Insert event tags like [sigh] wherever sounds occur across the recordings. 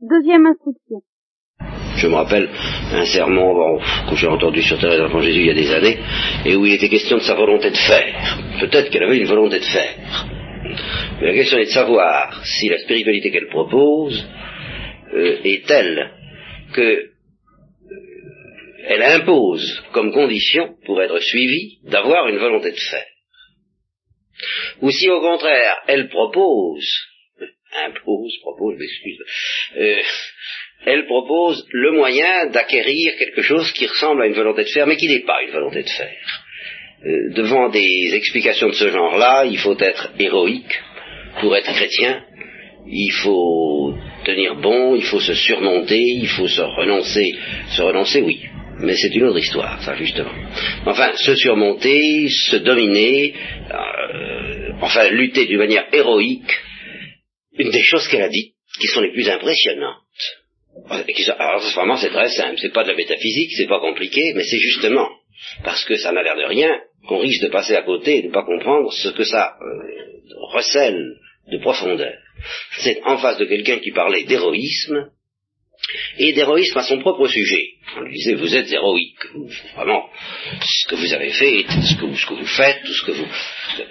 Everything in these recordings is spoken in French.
Deuxième instruction. Je me rappelle un sermon bon, que j'ai entendu sur Thérèse d'Enfant Jésus il y a des années, et où il était question de sa volonté de faire. Peut-être qu'elle avait une volonté de faire. Mais la question est de savoir si la spiritualité qu'elle propose euh, est telle que euh, elle impose comme condition pour être suivie d'avoir une volonté de faire. Ou si au contraire elle propose, impose, propose, m'excuse, euh, elle propose le moyen d'acquérir quelque chose qui ressemble à une volonté de faire, mais qui n'est pas une volonté de faire. Euh, devant des explications de ce genre-là, il faut être héroïque pour être chrétien, il faut tenir bon, il faut se surmonter, il faut se renoncer. Se renoncer, oui, mais c'est une autre histoire, ça justement. Enfin, se surmonter, se dominer, euh, enfin lutter d'une manière héroïque, une des choses qu'elle a dit, qui sont les plus impressionnantes. Alors vraiment c'est très simple, c'est pas de la métaphysique, c'est pas compliqué, mais c'est justement parce que ça n'a l'air de rien qu'on risque de passer à côté et de ne pas comprendre ce que ça euh, recèle de profondeur. C'est en face de quelqu'un qui parlait d'héroïsme, et d'héroïsme à son propre sujet. On lui disait, vous êtes héroïque, vraiment, ce que vous avez fait, ce que vous, faites, tout ce que vous,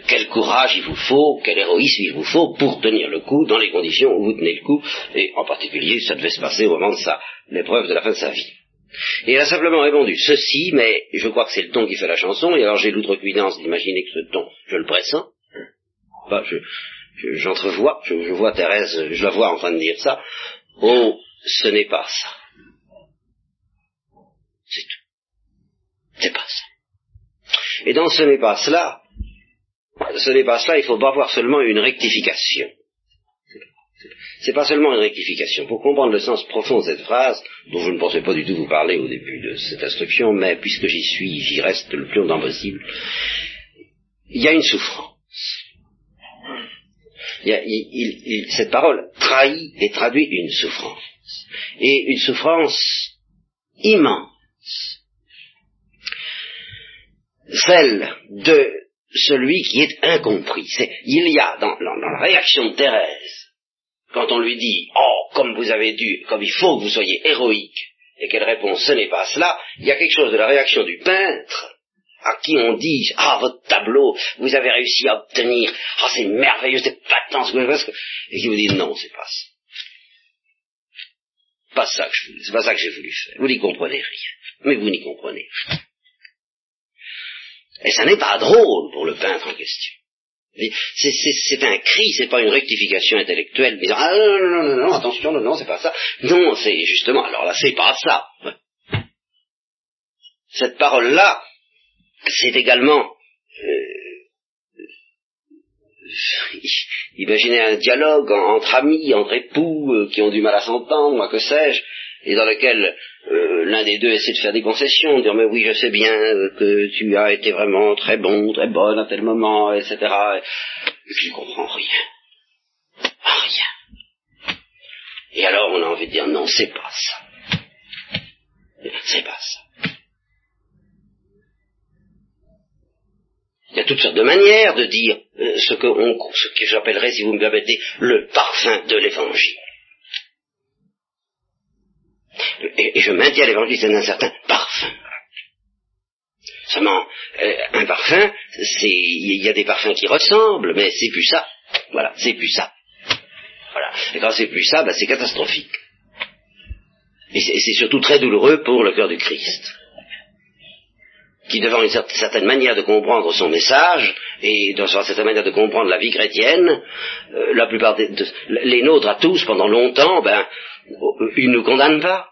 quel courage il vous faut, quel héroïsme il vous faut pour tenir le coup dans les conditions où vous tenez le coup, et en particulier, ça devait se passer au moment de sa, l'épreuve de la fin de sa vie. Et elle a simplement répondu ceci, mais je crois que c'est le ton qui fait la chanson, et alors j'ai l'outrecuidance d'imaginer que ce ton, je le pressens. Je, j'entrevois, je, je, vois Thérèse, je la vois en train de dire ça. Oh, ce n'est pas ça. C'est tout. C'est pas ça. Et dans ce n'est pas cela, ce n'est pas cela, il faut pas voir seulement une rectification. C'est pas seulement une rectification. Pour comprendre le sens profond de cette phrase, dont je ne pensais pas du tout vous parler au début de cette instruction, mais puisque j'y suis, j'y reste le plus longtemps possible, il y a une souffrance. Cette parole trahit et traduit une souffrance et une souffrance immense, celle de celui qui est incompris. il y a dans, la réaction de Thérèse, quand on lui dit Oh, comme vous avez dû, comme il faut que vous soyez héroïque, et qu'elle répond Ce n'est pas cela, il y a quelque chose de la réaction du peintre à qui on dit Ah, votre tableau, vous avez réussi à obtenir, ah, c'est merveilleux, c'est patent et qui vous dit Non, c'est pas ça c'est pas ça que j'ai voulu faire. Vous n'y comprenez rien. Mais vous n'y comprenez rien. Et ça n'est pas drôle pour le peintre en question. C'est un cri, c'est pas une rectification intellectuelle disant ah non non non non, non attention non non c'est pas ça. Non c'est justement alors là c'est pas ça. Cette parole là c'est également euh, [laughs] imaginez un dialogue entre amis, entre époux euh, qui ont du mal à s'entendre, moi que sais-je, et dans lequel euh, l'un des deux essaie de faire des concessions, dire mais oui je sais bien que tu as été vraiment très bon, très bonne à tel moment, etc. Et je comprends rien. Rien. Et alors on a envie de dire non, c'est pas ça. C'est pas ça. Il y a toutes sortes de manières de dire euh, ce, que j'appellerais, si vous me permettez, le parfum de l'évangile. Et, je maintiens l'évangile, c'est un certain parfum. Seulement, euh, un parfum, il y a des parfums qui ressemblent, mais c'est plus ça. Voilà, c'est plus ça. Voilà. Et quand c'est plus ça, ben, c'est catastrophique. Et c'est surtout très douloureux pour le cœur du Christ qui, devant une certaine manière de comprendre son message, et devant une certaine manière de comprendre la vie chrétienne, euh, la plupart des, les nôtres à tous, pendant longtemps, ben, ils ne nous condamnent pas.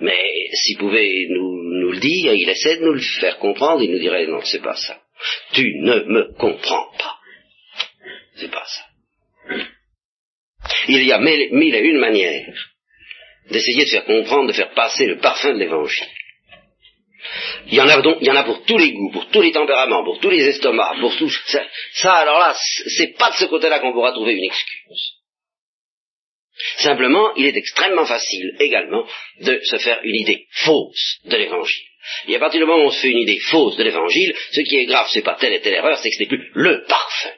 Mais s'il pouvait nous, nous, le dire, il essaie de nous le faire comprendre, il nous dirait, non, c'est pas ça. Tu ne me comprends pas. C'est pas ça. Il y a mille et une manières d'essayer de faire comprendre, de faire passer le parfum de l'évangile. Il y en a donc, il y en a pour tous les goûts, pour tous les tempéraments, pour tous les estomacs, pour tout ça. ça alors là, c'est pas de ce côté-là qu'on pourra trouver une excuse. Simplement, il est extrêmement facile également de se faire une idée fausse de l'évangile. Et à partir du moment où on se fait une idée fausse de l'évangile, ce qui est grave, c'est pas telle et telle erreur, c'est que ce n'est plus le parfum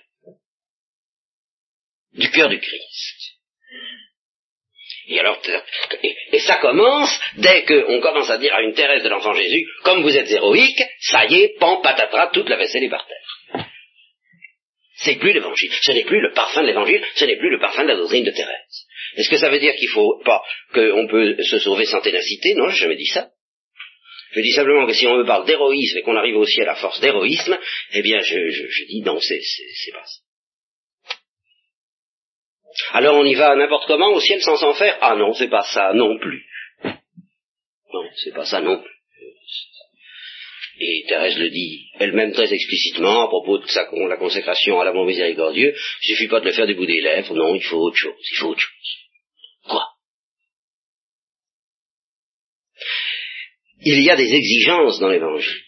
du cœur du Christ. Alors, et, ça commence dès qu'on commence à dire à une Thérèse de l'Enfant Jésus, comme vous êtes héroïque, ça y est, pan, patatras, toute la vaisselle est par terre. C'est plus l'évangile, ce n'est plus le parfum de l'évangile, ce n'est plus le parfum de la doctrine de Thérèse. Est-ce que ça veut dire qu'il faut pas, qu'on peut se sauver sans ténacité? Non, j'ai jamais dit ça. Je dis simplement que si on me parle d'héroïsme et qu'on arrive au ciel à force d'héroïsme, eh bien, je, je dis non, c'est pas ça. Alors on y va n'importe comment au ciel sans s'en faire Ah non, c'est pas ça non plus. Non, c'est pas ça non plus. Et Thérèse le dit elle-même très explicitement à propos de la consécration à l'amour miséricordieux, il suffit pas de le faire du bout des lèvres, non, il faut autre chose, il faut autre chose. Quoi? Il y a des exigences dans l'évangile.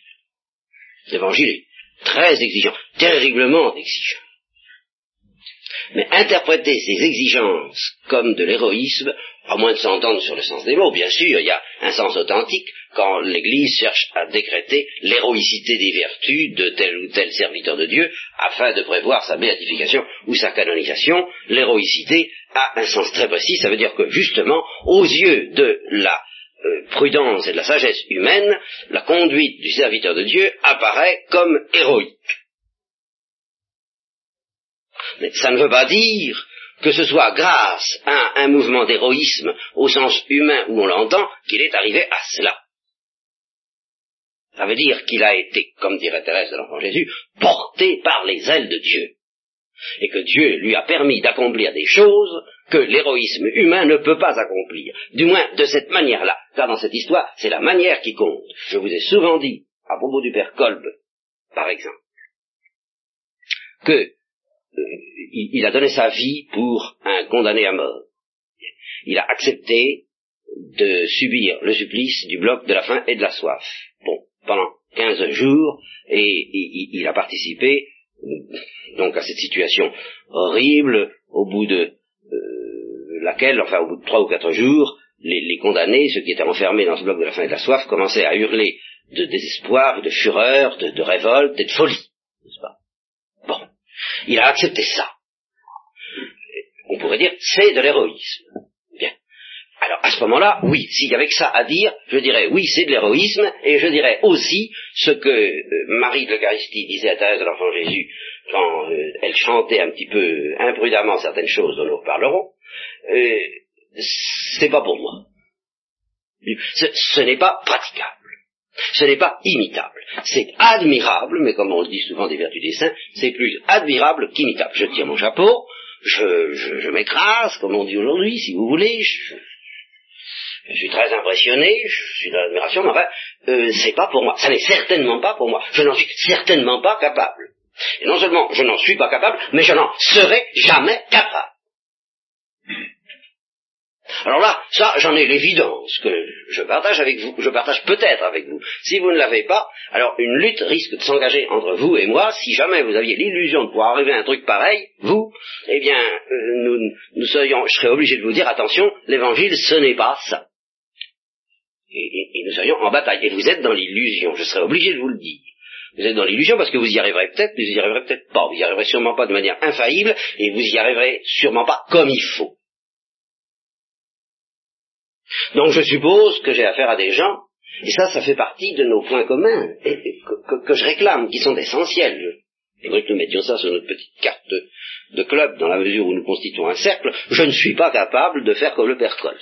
L'évangile est très exigeant, terriblement exigeant. Mais interpréter ces exigences comme de l'héroïsme, à moins de s'entendre sur le sens des mots, bien sûr, il y a un sens authentique quand l'Église cherche à décréter l'héroïcité des vertus de tel ou tel serviteur de Dieu afin de prévoir sa béatification ou sa canonisation. L'héroïcité a un sens très précis, ça veut dire que justement, aux yeux de la euh, prudence et de la sagesse humaine, la conduite du serviteur de Dieu apparaît comme héroïque. Mais ça ne veut pas dire que ce soit grâce à un mouvement d'héroïsme au sens humain où on l'entend qu'il est arrivé à cela. Ça veut dire qu'il a été, comme dirait Thérèse de l'Enfant Jésus, porté par les ailes de Dieu. Et que Dieu lui a permis d'accomplir des choses que l'héroïsme humain ne peut pas accomplir. Du moins de cette manière-là. Car dans cette histoire, c'est la manière qui compte. Je vous ai souvent dit, à propos du père Kolb, par exemple, que euh, il, a donné sa vie pour un condamné à mort. Il a accepté de subir le supplice du bloc de la faim et de la soif. Bon, pendant quinze jours, et, il a participé euh, donc à cette situation horrible, au bout de euh, laquelle, enfin au bout de trois ou quatre jours, les, condamnés, ceux qui étaient enfermés dans ce bloc de la faim et de la soif, commençaient à hurler de désespoir, de fureur, de, révolte et de folie, il a accepté ça. On pourrait dire, c'est de l'héroïsme. Bien. Alors, à ce moment-là, oui, s'il y avait que ça à dire, je dirais, oui, c'est de l'héroïsme, et je dirais aussi ce que euh, Marie de l'Eucharistie disait à Thérèse de l'Enfant Jésus quand euh, elle chantait un petit peu imprudemment certaines choses dont nous reparlerons, euh, c'est pas pour moi. ce n'est pas praticable. Ce n'est pas imitable. C'est admirable, mais comme on le dit souvent des vertus des saints, c'est plus admirable qu'imitable. Je tire mon chapeau, je, m'écrase, comme on dit aujourd'hui, si vous voulez, je, suis très impressionné, je suis dans l'admiration, mais enfin, euh, c'est pas pour moi. Ça n'est certainement pas pour moi. Je n'en suis certainement pas capable. Et non seulement je n'en suis pas capable, mais je n'en serai jamais capable. Alors là, ça, j'en ai l'évidence que je partage avec vous, je partage peut-être avec vous. Si vous ne l'avez pas, alors une lutte risque de s'engager entre vous et moi. Si jamais vous aviez l'illusion de pouvoir arriver à un truc pareil, vous, eh bien, euh, nous, nous serions, je serais obligé de vous dire, attention, l'évangile, ce n'est pas ça. Et, nous serions en bataille. Et vous êtes dans l'illusion, je serais obligé de vous le dire. Vous êtes dans l'illusion parce que vous y arriverez peut-être, mais vous y arriverez peut-être pas. Vous y arriverez sûrement pas de manière infaillible, et vous y arriverez sûrement pas comme il faut. Donc je suppose que j'ai affaire à des gens, et ça, ça fait partie de nos points communs, que, je réclame, qui sont essentiels. J'aimerais que nous mettions ça sur notre petite carte de, club, dans la mesure où nous constituons un cercle. Je ne suis pas capable de faire comme le père Col.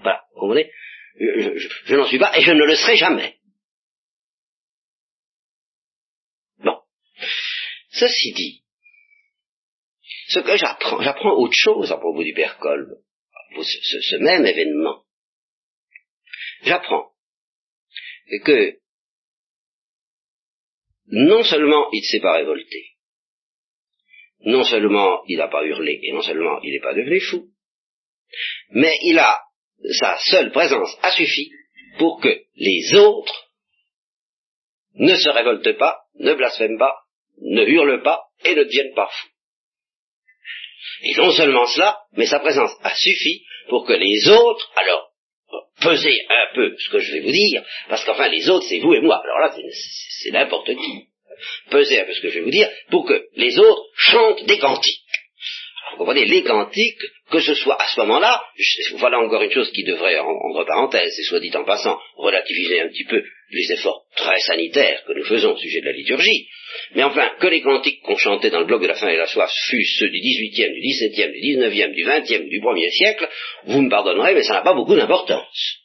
Voilà, vous comprenez? Je, n'en suis pas, et je ne le serai jamais. Bon. Ceci dit, ce que j'apprends, j'apprends autre chose à propos du père ce, même événement, j'apprends que non seulement il ne s'est pas révolté, non seulement il n'a pas hurlé, et non seulement il n'est pas devenu fou, mais il a, sa seule présence a suffi pour que les autres ne se révoltent pas, ne blasphèment pas, ne hurlent pas et ne deviennent pas fous. Et non seulement cela, mais sa présence a suffi pour que les autres, alors, pesez un peu ce que je vais vous dire, parce qu'enfin les autres c'est vous et moi, alors là c'est n'importe qui, pesez un peu ce que je vais vous dire, pour que les autres chantent des cantiques. Vous comprenez, les cantiques, que ce soit à ce moment-là, voilà encore une chose qui devrait, entre parenthèses, et soit dit en passant, relativiser un petit peu les efforts très sanitaires que nous faisons au sujet de la liturgie, mais enfin, que les cantiques qu'on chantait dans le bloc de la fin et la soif fussent ceux du 18e, du 17e, du 19e, du 20e, du 1er siècle, vous me pardonnerez, mais ça n'a pas beaucoup d'importance.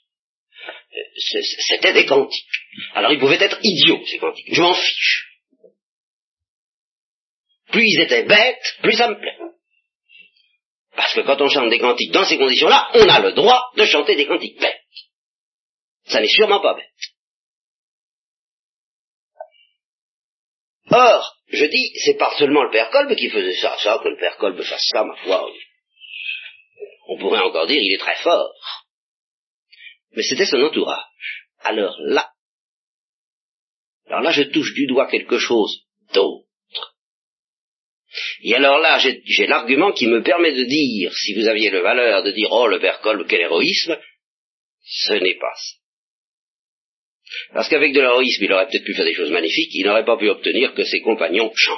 C'était des cantiques. Alors ils pouvaient être idiots, ces cantiques. Je m'en fiche. Plus ils étaient bêtes, plus ça me plaît. Parce que quand on chante des cantiques dans ces conditions-là, on a le droit de chanter des cantiques bêtes. Ça n'est sûrement pas bête. Or, je dis, c'est pas seulement le père Kolbe qui faisait ça, ça, que le père Kolbe fasse ça, ma foi. On pourrait encore dire, il est très fort. Mais c'était son entourage. Alors là, alors là, je touche du doigt quelque chose d'autre. Et alors là, j'ai l'argument qui me permet de dire, si vous aviez le valeur de dire, oh, le père quel héroïsme, ce n'est pas ça. Parce qu'avec de l'héroïsme, il aurait peut-être pu faire des choses magnifiques, il n'aurait pas pu obtenir que ses compagnons chantent.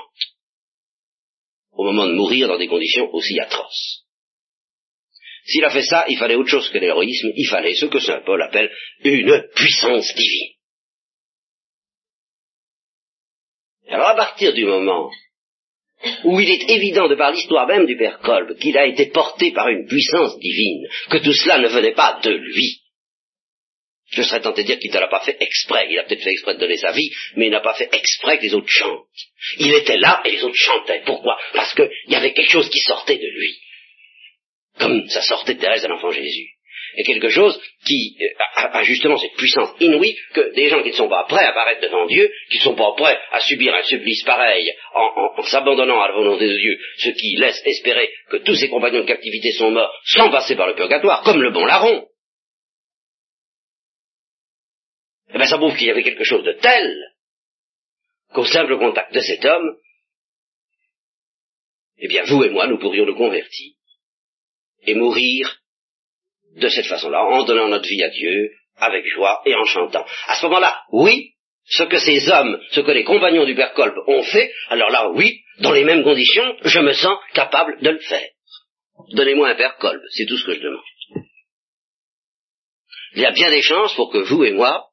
Au moment de mourir dans des conditions aussi atroces. S'il a fait ça, il fallait autre chose que l'héroïsme, il fallait ce que Saint Paul appelle une puissance divine. Alors à partir du moment où il est évident de par l'histoire même du Père Kolb qu'il a été porté par une puissance divine, que tout cela ne venait pas de lui, je serais tenté de dire qu'il ne l'a pas fait exprès. Il a peut-être fait exprès de donner sa vie, mais il n'a pas fait exprès que les autres chantent. Il était là et les autres chantaient. Pourquoi? Parce qu'il y avait quelque chose qui sortait de lui. Comme ça sortait de Thérèse de l'enfant Jésus. Et quelque chose qui euh, a, justement cette puissance inouïe que des gens qui ne sont pas prêts à apparaître devant Dieu, qui ne sont pas prêts à subir un supplice pareil en, en s'abandonnant à la volonté de Dieu, ce qui laisse espérer que tous ses compagnons de captivité sont morts sans passer par le purgatoire, comme le bon larron. eh bien ça prouve qu'il y avait quelque chose de tel qu'au simple contact de cet homme, eh bien vous et moi, nous pourrions nous convertir et mourir de cette façon-là, en donnant notre vie à Dieu, avec joie et en chantant. À ce moment-là, oui, ce que ces hommes, ce que les compagnons du Père Kolb ont fait, alors là, oui, dans les mêmes conditions, je me sens capable de le faire. Donnez-moi un Père Kolb, c'est tout ce que je demande. Il y a bien des chances pour que vous et moi,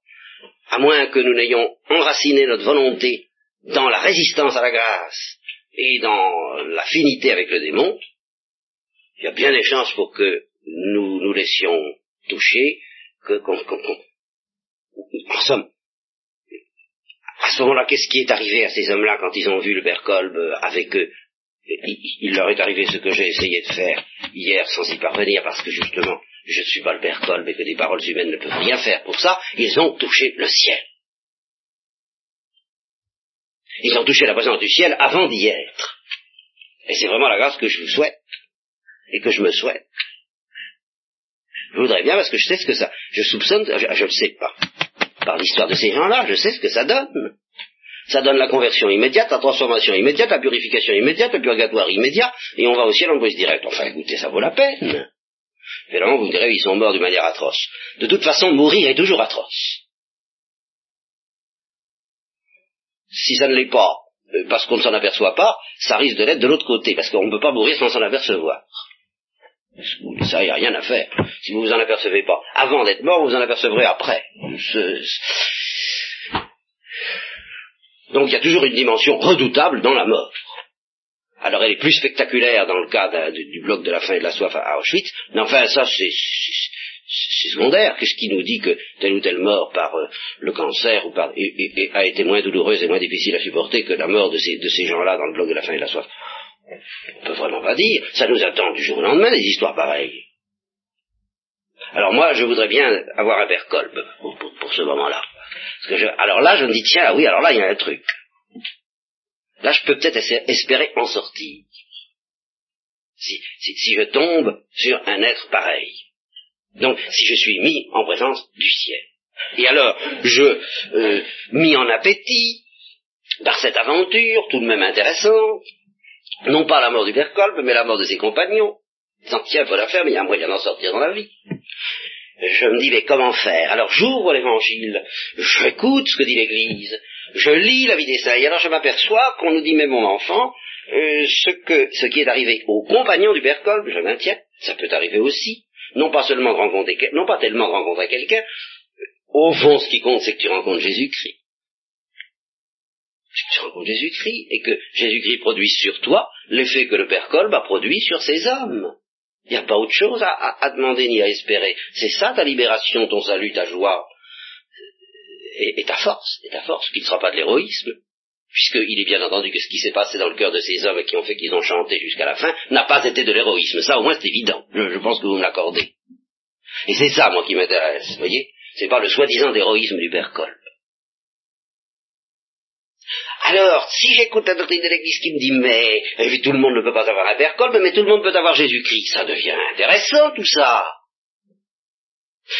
à moins que nous n'ayons enraciné notre volonté dans la résistance à la grâce et dans l'affinité avec le démon, il y a bien des chances pour que nous nous laissions toucher, que, qu'on, en somme, à ce moment-là, qu'est-ce qui est arrivé à ces hommes-là quand ils ont vu le Berkolb avec eux? Il, leur est arrivé ce que j'ai essayé de faire hier sans y parvenir parce que justement je ne suis pas le père Kolb et que des paroles humaines ne peuvent rien faire pour ça, ils ont touché le ciel. Ils ont touché la présence du ciel avant d'y être. Et c'est vraiment la grâce que je vous souhaite et que je me souhaite. Je voudrais bien parce que je sais ce que ça... Je soupçonne, je ne sais pas. Par l'histoire de ces gens-là, je sais ce que ça donne. Ça donne la conversion immédiate, la transformation immédiate, la purification immédiate, le purgatoire immédiat, et on va au ciel en brise direct. Enfin, écoutez, ça vaut la peine. Évidemment, vous direz, ils sont morts d'une manière atroce. De toute façon, mourir est toujours atroce. Si ça ne l'est pas, euh, parce qu'on ne s'en aperçoit pas, ça risque de l'être de l'autre côté, parce qu'on ne peut pas mourir sans s'en apercevoir. Ça, il n'y a rien à faire. Si vous vous en apercevez pas avant d'être mort, vous en apercevrez après. Donc il y a toujours une dimension redoutable dans la mort. Alors elle est plus spectaculaire dans le cas du bloc de la faim et de la soif à Auschwitz, mais enfin ça c'est secondaire. Qu'est-ce qui nous dit que telle ou telle mort par euh, le cancer ou par, a été moins douloureuse et moins difficile à supporter que la mort de ces, de ces gens-là dans le bloc de la faim et de la soif? On peut vraiment pas dire. Ça nous attend du jour au lendemain des histoires pareilles. Alors moi, je voudrais bien avoir un père Kolb pour, ce moment-là. alors là, je me dis, tiens, oui, alors là, il y a un truc. Là, je peux peut-être espérer en sortir. Si, si, je tombe sur un être pareil. Donc, si je suis mis en présence du ciel. Et alors, je euh, mis en appétit par cette aventure, tout de même intéressante, non pas la mort du père mais la mort de ses compagnons. Tant tiens, il faut la faire, mais il y a un moyen d'en sortir dans la vie. Je me dis, mais comment faire? Alors j'ouvre l'évangile, j'écoute ce que dit l'Église, je lis la vie des saints, et alors je m'aperçois qu'on nous dit, mais mon enfant, euh, ce, que, ce qui est arrivé aux compagnons du Père je maintiens, ça peut arriver aussi, non pas seulement de rencontrer, non pas tellement de rencontrer quelqu'un, au fond ce qui compte c'est que tu rencontres Jésus-Christ. Tu rencontres Jésus-Christ et que Jésus-Christ produise sur toi l'effet que le Père Kolb a produit sur ses hommes. Il n'y a pas autre chose à, demander ni à espérer. C'est ça ta libération, ton salut, ta joie, et, et ta force, et ta force, qui ne sera pas de l'héroïsme, puisqu'il est bien entendu que ce qui s'est passé dans le cœur de ces hommes et qui ont fait qu'ils ont chanté jusqu'à la fin n'a pas été de l'héroïsme. Ça, au moins, c'est évident. Je, pense que vous me l'accordez. Et c'est ça, moi, qui m'intéresse. Voyez C'est pas le soi-disant héroïsme du Père Kolb. Alors, si j'écoute la doctrine de l'Église qui me dit, mais tout le monde ne peut pas avoir un Père Kolb, mais tout le monde peut avoir Jésus-Christ, ça devient intéressant tout ça.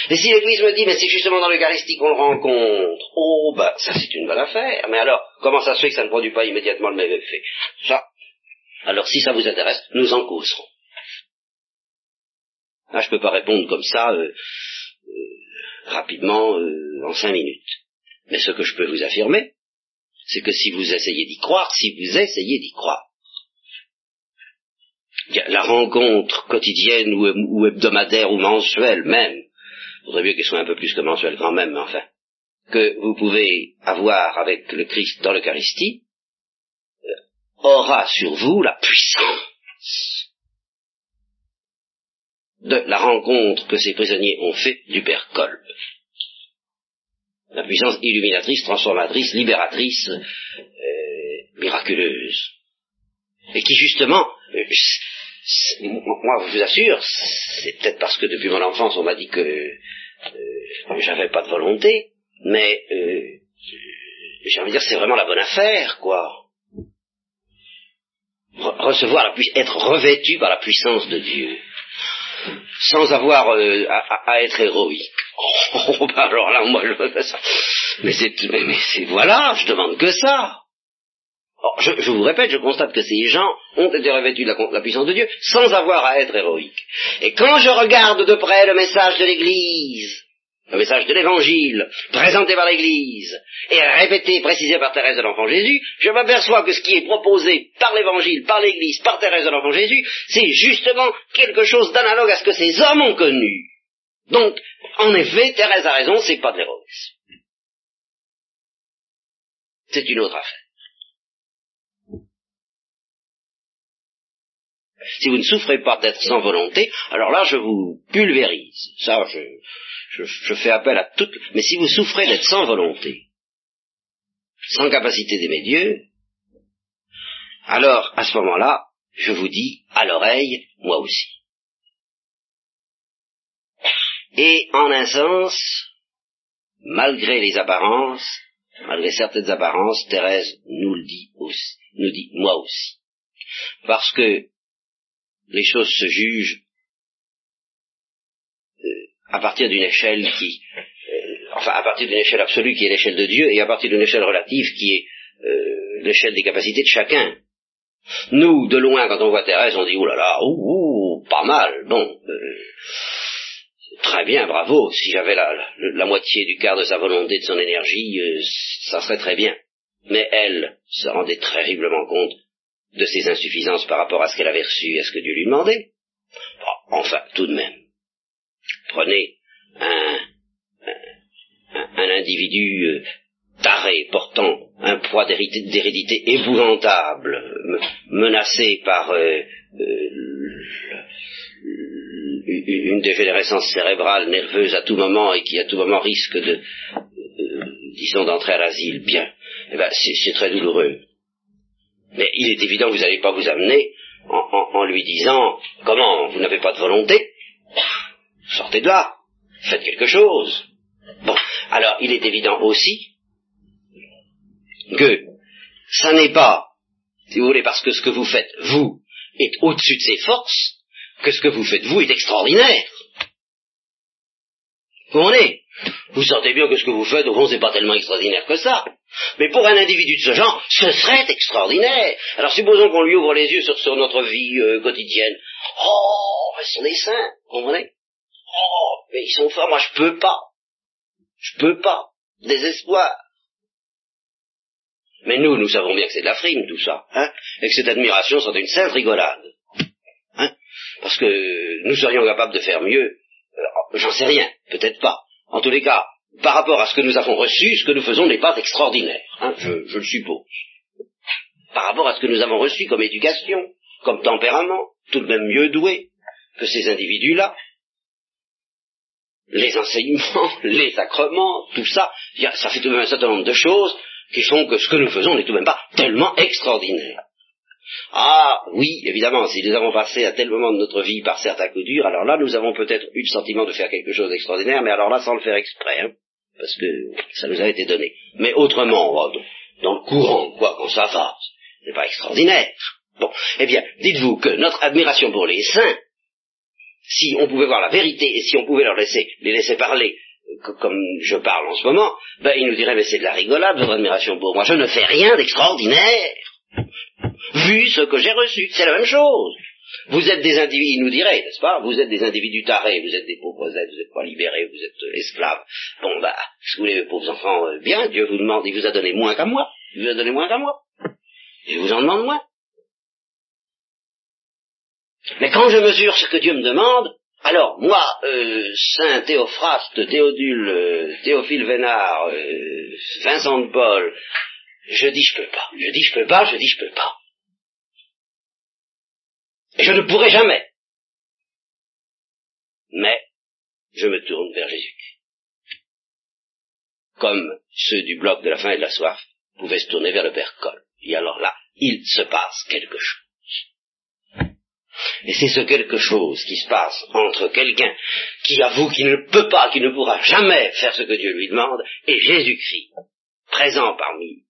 Et si l'Église me dit, mais c'est justement dans l'Eucharistie qu'on le rencontre, oh, ben, ça c'est une bonne affaire. Mais alors, comment ça se fait que ça ne produit pas immédiatement le même effet? Ça, alors si ça vous intéresse, nous en causerons. Là, je ne peux pas répondre comme ça, euh, euh, rapidement, euh, en cinq minutes. Mais ce que je peux vous affirmer, c'est que si vous essayez d'y croire, si vous essayez d'y croire, la rencontre quotidienne ou hebdomadaire ou mensuelle même, faudrait mieux qu'il soit un peu plus que mensuel quand même, mais enfin, que vous pouvez avoir avec le Christ dans l'Eucharistie, euh, aura sur vous la puissance de la rencontre que ces prisonniers ont fait du Père Kolb. La puissance illuminatrice, transformatrice, libératrice, euh, miraculeuse. Et qui justement, euh, moi je vous assure, c'est peut-être parce que depuis mon enfance on m'a dit que euh, j'avais pas de volonté, mais euh, j'ai envie de dire c'est vraiment la bonne affaire, quoi. recevoir la être revêtu par la puissance de Dieu, sans avoir euh, à, être héroïque. Oh, bah alors là, moi, je ça. Mais c'est, mais voilà, je demande que ça je, vous répète, je constate que ces gens ont été revêtus de la, puissance de Dieu sans avoir à être héroïques. Et quand je regarde de près le message de l'Église, le message de l'Évangile, présenté par l'Église, et répété, précisé par Thérèse de l'Enfant Jésus, je m'aperçois que ce qui est proposé par l'Évangile, par l'Église, par Thérèse de l'Enfant Jésus, c'est justement quelque chose d'analogue à ce que ces hommes ont connu. Donc, en effet, Thérèse a raison, c'est pas de l'héroïsme. C'est une autre affaire. Si vous ne souffrez pas d'être sans volonté, alors là, je vous pulvérise. Ça, je, je, fais appel à tout. Mais si vous souffrez d'être sans volonté, sans capacité d'aimer Dieu, alors, à ce moment-là, je vous dis à l'oreille, moi aussi. Et en un sens, malgré les apparences, malgré certaines apparences, Thérèse nous le dit aussi, nous dit moi aussi. Parce que les choses se jugent euh, à partir d'une échelle qui, euh, enfin à partir d'une échelle absolue qui est l'échelle de Dieu et à partir d'une échelle relative qui est euh, l'échelle des capacités de chacun. Nous, de loin, quand on voit Thérèse, on dit oh là là, ouh, pas mal, bon, très bien, bravo. Si j'avais la, moitié du quart de sa volonté, de son énergie, ça serait très bien. Mais elle se rendait terriblement compte de ses insuffisances par rapport à ce qu'elle avait reçu et à ce que Dieu lui demandait. enfin, tout de même, prenez un, un, individu euh, taré, portant un poids d'hérédité épouvantable, menacé par euh, euh, une dégénérescence cérébrale nerveuse à tout moment et qui à tout moment risque de, disons, d'entrer à l'asile, bien, eh ben, c'est très douloureux. Mais il est évident que vous n'allez pas vous amener en, lui disant comment vous n'avez pas de volonté, sortez de là, faites quelque chose. Bon, alors il est évident aussi que ça n'est pas, si vous voulez, parce que ce que vous faites, vous, est au-dessus de ses forces, que ce que vous faites, vous, est extraordinaire. Vous comprenez? Vous sentez bien que ce que vous faites, au fond, c'est pas tellement extraordinaire que ça. Mais pour un individu de ce genre, ce serait extraordinaire. Alors supposons qu'on lui ouvre les yeux sur, notre vie euh, quotidienne. Oh, mais ce sont des saints, vous comprenez? Oh, mais ils sont forts, moi je peux pas. Je peux pas. Désespoir. Mais nous, nous savons bien que c'est de la frime, tout ça, hein, et que cette admiration sont une sainte rigolade. Parce que nous serions capables de faire mieux, euh, j'en sais rien, peut-être pas. En tous les cas, par rapport à ce que nous avons reçu, ce que nous faisons n'est pas extraordinaire, hein, je, je le suppose. Par rapport à ce que nous avons reçu comme éducation, comme tempérament, tout de même mieux doué que ces individus-là, les enseignements, [laughs] les sacrements, tout ça, ça fait tout de même un certain nombre de choses qui font que ce que nous faisons n'est tout de même pas tellement extraordinaire. Ah oui, évidemment, si nous avons passé à tel moment de notre vie par certains coups durs, alors là nous avons peut-être eu le sentiment de faire quelque chose d'extraordinaire, mais alors là sans le faire exprès, hein, parce que ça nous a été donné. Mais autrement, dans le courant, quoi qu'on ça fasse, c'est pas extraordinaire. Bon, eh bien, dites-vous que notre admiration pour les saints, si on pouvait voir la vérité et si on pouvait leur laisser, les laisser parler comme je parle en ce moment, ben ils nous diraient mais c'est de la rigolade votre admiration pour moi, je ne fais rien d'extraordinaire. Vu ce que j'ai reçu, c'est la même chose. Vous êtes des individus, ils nous diraient, n'est-ce pas? Vous êtes des individus tarés, vous êtes des pauvres êtres, vous n'êtes pas libérés, vous êtes euh, esclaves. Bon, bah, si vous voulez, les pauvres enfants, euh, bien, Dieu vous demande, il vous a donné moins qu'à moi. Il vous a donné moins qu'à moi. Je vous en demande moins. Mais quand je mesure ce que Dieu me demande, alors moi, euh, Saint Théophraste, Théodule, Théophile Vénard, Vincent de Paul, je dis je peux pas, je dis je peux pas, je dis je peux pas. Je ne pourrai jamais. Mais je me tourne vers Jésus. Comme ceux du bloc de la faim et de la soif pouvaient se tourner vers le Père Col. Et alors là, il se passe quelque chose. Et c'est ce quelque chose qui se passe entre quelqu'un qui avoue qu'il ne peut pas, qu'il ne pourra jamais faire ce que Dieu lui demande, et Jésus-Christ, présent parmi.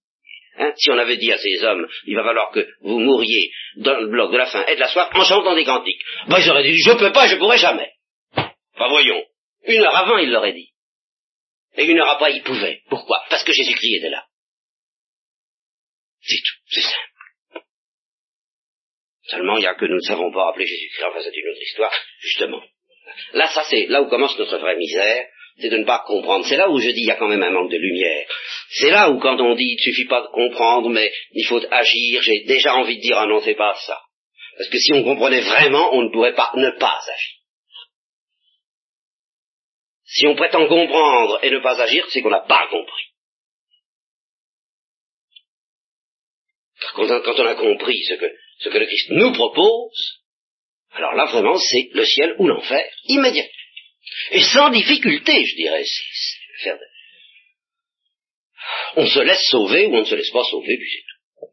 Hein, si on avait dit à ces hommes, il va falloir que vous mouriez dans le bloc de la faim et de la soif en chantant des cantiques, ben ils auraient dit, je peux pas, je pourrai jamais. Bah voyons, une heure avant il l'aurait dit. Et une heure après il pouvait. Pourquoi? Parce que Jésus-Christ était là. C'est tout, c'est simple. Seulement, il y a que nous ne savons pas appeler Jésus-Christ, enfin c'est une autre histoire, justement. Là, ça c'est là où commence notre vraie misère, c'est de ne pas comprendre. C'est là où je dis il y a quand même un manque de lumière. C'est là où quand on dit il ne suffit pas de comprendre, mais il faut agir, j'ai déjà envie de dire ah non, c'est pas ça. Parce que si on comprenait vraiment, on ne pourrait pas ne pas agir. Si on prétend comprendre et ne pas agir, c'est qu'on n'a pas compris. Quand on a compris ce que ce que le Christ nous propose, alors là vraiment c'est le ciel ou l'enfer, immédiat. Et sans difficulté, je dirais. On se laisse sauver ou on ne se laisse pas sauver, puis c'est tout.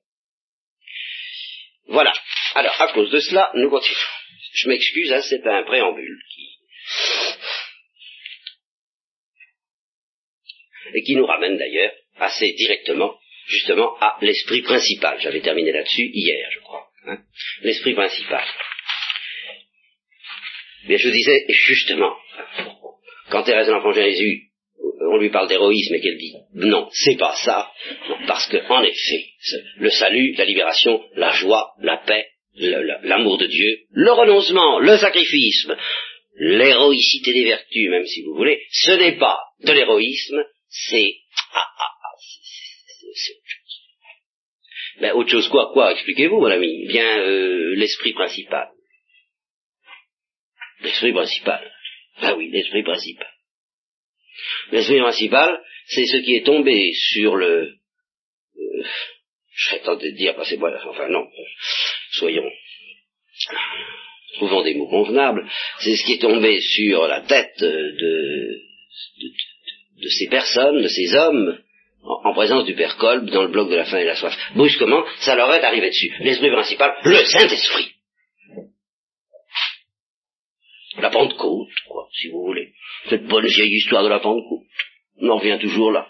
Voilà. Alors, à cause de cela, nous continuons. Je m'excuse, hein, c'est un préambule qui... et qui nous ramène d'ailleurs assez directement, justement, à l'esprit principal. J'avais terminé là-dessus hier, je crois. Hein, l'esprit principal. Mais je disais justement, quand l'Enfant Jésus, on lui parle d'héroïsme et qu'elle dit non, c'est pas ça, parce que en effet, le salut, la libération, la joie, la paix, l'amour de Dieu, le renoncement, le sacrifice, l'héroïcité des vertus, même si vous voulez, ce n'est pas de l'héroïsme, c'est ah, ah, ah, c'est autre chose. Ben, autre chose quoi, quoi, expliquez-vous, mon ami? Bien, euh, l'esprit principal. L'esprit principal. Ah oui, l'esprit principal. L'esprit principal, c'est ce qui est tombé sur le... Euh, je serais tenté de dire, c'est moi, enfin non, soyons... Trouvons des mots convenables. C'est ce qui est tombé sur la tête de, de, de ces personnes, de ces hommes, en, présence du Père Kolb dans le bloc de la faim et la soif. Brusquement, ça leur est arrivé dessus. L'esprit principal, le Saint-Esprit. La Pentecôte, quoi, si vous voulez. Cette bonne vieille histoire de la Pentecôte. On en revient toujours là.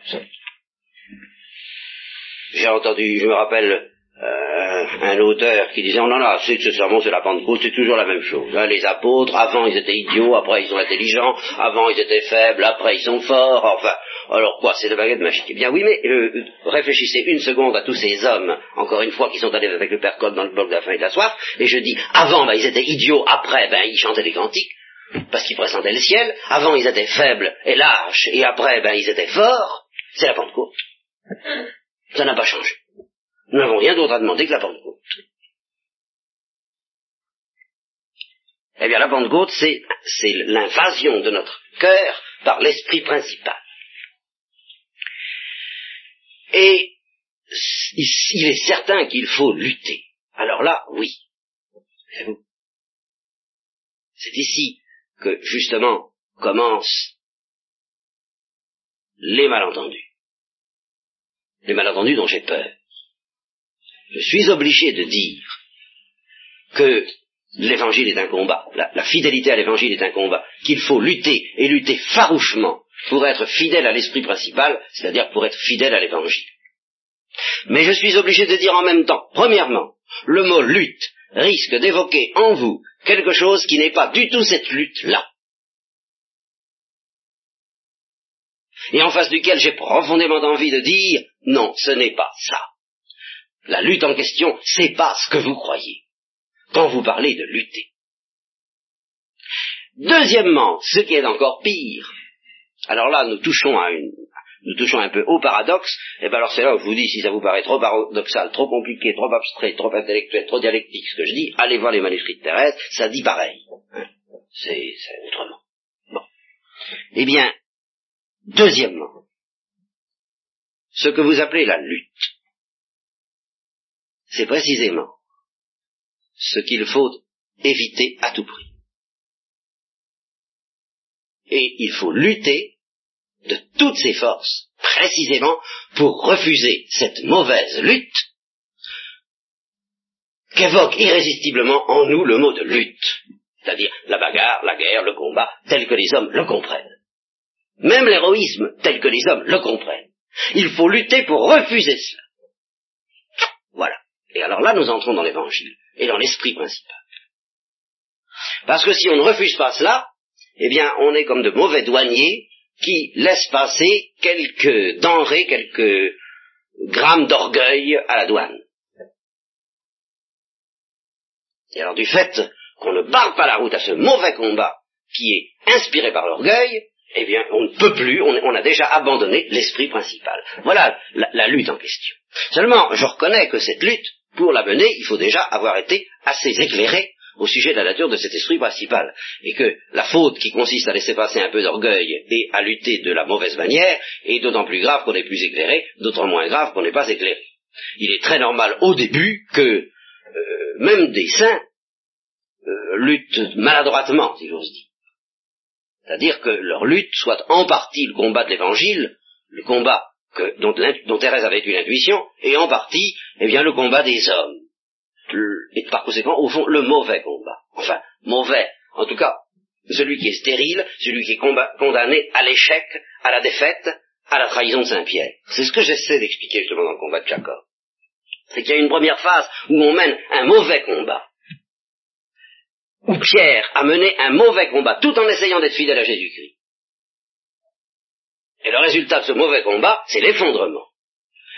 J'ai entendu, je me rappelle, euh, un auteur qui disait, on en a assez de ce sermon sur la Pentecôte, c'est toujours la même chose. Hein. les apôtres, avant ils étaient idiots, après ils sont intelligents, avant ils étaient faibles, après ils sont forts, enfin, alors quoi, c'est le baguette magique Eh bien oui, mais euh, réfléchissez une seconde à tous ces hommes, encore une fois, qui sont allés avec le Père Code dans le bloc de la faim et de la soif, et je dis, avant, ben, ils étaient idiots, après, ben, ils chantaient les cantiques, parce qu'ils pressentaient le ciel, avant ils étaient faibles et lâches, et après, ben, ils étaient forts, c'est la Pentecôte. Ça n'a pas changé. Nous n'avons rien d'autre à demander que la Pentecôte. Eh bien, la Pentecôte, c'est l'invasion de notre cœur par l'esprit principal. Et il est certain qu'il faut lutter. Alors là, oui. C'est ici que, justement, commencent les malentendus. Les malentendus dont j'ai peur. Je suis obligé de dire que l'évangile est un combat, la, la fidélité à l'évangile est un combat, qu'il faut lutter et lutter farouchement pour être fidèle à l'esprit principal, c'est-à-dire pour être fidèle à l'évangile. Mais je suis obligé de dire en même temps, premièrement, le mot lutte risque d'évoquer en vous quelque chose qui n'est pas du tout cette lutte-là. Et en face duquel j'ai profondément envie de dire, non, ce n'est pas ça. La lutte en question, c'est pas ce que vous croyez, quand vous parlez de lutter. Deuxièmement, ce qui est encore pire, alors là, nous touchons à une, nous touchons un peu au paradoxe, et bien alors c'est là où je vous dis, si ça vous paraît trop paradoxal, trop compliqué, trop abstrait, trop intellectuel, trop dialectique, ce que je dis, allez voir les manuscrits de Thérèse, ça dit pareil. Hein. c'est autrement. Bon. Eh bien, deuxièmement, ce que vous appelez la lutte, c'est précisément ce qu'il faut éviter à tout prix. Et il faut lutter de toutes ses forces, précisément pour refuser cette mauvaise lutte qu'évoque irrésistiblement en nous le mot de lutte, c'est-à-dire la bagarre, la guerre, le combat, tel que les hommes le comprennent. Même l'héroïsme, tel que les hommes le comprennent. Il faut lutter pour refuser cela. Voilà. Et alors là, nous entrons dans l'évangile et dans l'esprit principal. Parce que si on ne refuse pas cela, eh bien, on est comme de mauvais douaniers qui laisse passer quelques denrées, quelques grammes d'orgueil à la douane. Et alors du fait qu'on ne barre pas la route à ce mauvais combat qui est inspiré par l'orgueil, eh bien, on ne peut plus, on, a déjà abandonné l'esprit principal. Voilà la, la, lutte en question. Seulement, je reconnais que cette lutte, pour la mener, il faut déjà avoir été assez éclairé au sujet de la nature de cet esprit principal, et que la faute qui consiste à laisser passer un peu d'orgueil et à lutter de la mauvaise manière est d'autant plus grave qu'on est plus éclairé, d'autant moins grave qu'on n'est pas éclairé. Il est très normal au début que euh, même des saints euh, luttent maladroitement, si j'ose dire. C'est-à-dire que leur lutte soit en partie le combat de l'évangile, le combat dont, Thérèse avait eu l'intuition, et en partie, eh bien, le combat des hommes et par conséquent, au fond, le mauvais combat. Enfin, mauvais, en tout cas, celui qui est stérile, celui qui est condamné à l'échec, à la défaite, à la trahison de Saint-Pierre. C'est ce que j'essaie d'expliquer justement dans le combat de Jacob. C'est qu'il y a une première phase où on mène un mauvais combat, où Pierre a mené un mauvais combat tout en essayant d'être fidèle à Jésus-Christ. Et le résultat de ce mauvais combat, c'est l'effondrement.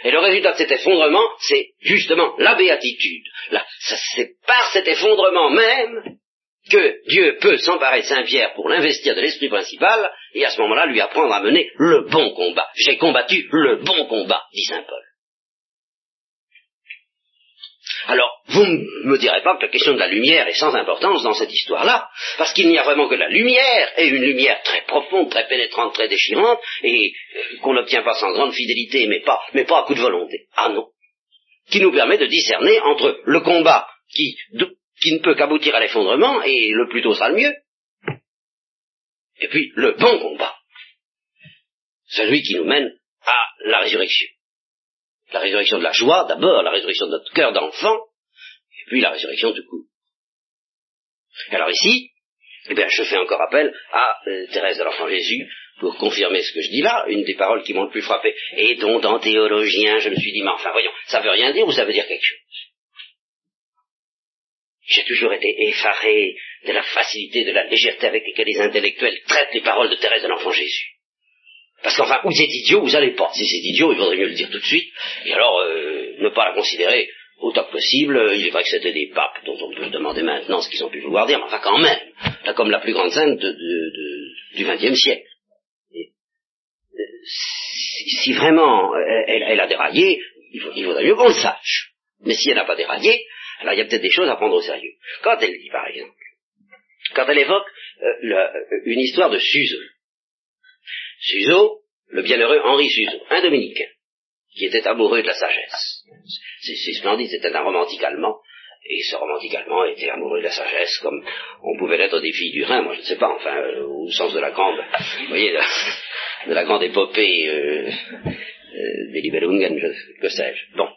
Et le résultat de cet effondrement, c'est justement la béatitude. C'est par cet effondrement même que Dieu peut s'emparer de Saint-Pierre pour l'investir de l'esprit principal, et à ce moment-là lui apprendre à mener le bon combat. J'ai combattu le bon combat, dit Saint Paul. Alors, vous ne me direz pas que la question de la lumière est sans importance dans cette histoire-là, parce qu'il n'y a vraiment que la lumière, et une lumière très profonde, très pénétrante, très déchirante, et euh, qu'on n'obtient pas sans grande fidélité, mais pas, mais pas à coup de volonté. Ah non. Qui nous permet de discerner entre le combat qui, qui ne peut qu'aboutir à l'effondrement, et le plus tôt sera le mieux, et puis le bon combat, celui qui nous mène à la résurrection. La résurrection de la joie, d'abord, la résurrection de notre cœur d'enfant, et puis la résurrection du coup. Alors ici, eh bien, je fais encore appel à euh, Thérèse de l'Enfant Jésus pour confirmer ce que je dis là, une des paroles qui m'ont le plus frappé, et dont en théologien je me suis dit, mais enfin voyons, ça veut rien dire ou ça veut dire quelque chose? J'ai toujours été effaré de la facilité, de la légèreté avec laquelle les intellectuels traitent les paroles de Thérèse de l'Enfant Jésus. Parce qu'enfin, vous êtes idiot, vous allez pas. Si c'est idiot, il vaudrait mieux le dire tout de suite. Et alors, euh, ne pas la considérer autant que possible. Il est vrai que c'était des papes dont on peut demander maintenant ce qu'ils ont pu vouloir dire, mais enfin quand même, là comme la plus grande sainte de, du XXe siècle. Euh, si, vraiment elle, a déraillé, il, faudrait mieux qu'on le sache. Mais si elle n'a pas déraillé, alors il y a peut-être des choses à prendre au sérieux. Quand elle dit, par exemple, quand elle évoque euh, une histoire de Suzo, Suzo, le bienheureux Henri Suzo, un dominicain, qui était amoureux de la sagesse. C'est splendide, c'était un romantique allemand, et ce romantique allemand était amoureux de la sagesse, comme on pouvait l'être des filles du Rhin, moi je ne sais pas, enfin, euh, au sens de la grande, vous voyez, de, la grande épopée euh, euh, des Libellungen, que sais-je. Bon.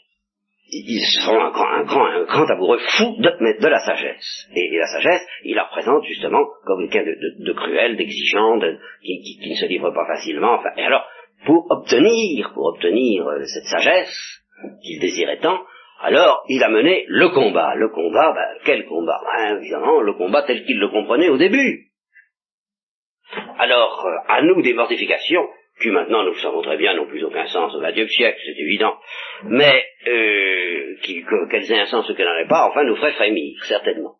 Ils sont un grand, un grand, un grand amoureux fou de, de la sagesse. Et, la sagesse, il la représente justement comme quelqu'un de, de, cruel, d'exigeant, qui, qui, qui, ne se livre pas facilement. Enfin, et alors, pour obtenir, pour obtenir euh, cette sagesse qu'il désirait tant, alors il a mené le combat. Le combat, ben, quel combat? Ben, Évidemment, le combat tel qu'il le comprenait au début. Alors, euh, à nous des mortifications, maintenant, nous le savons très bien, n'ont plus aucun sens au XXe siècle, c'est évident, mais euh, qu'elles aient un sens ou qu'elles n'en aient pas, enfin, nous ferait frémir, certainement.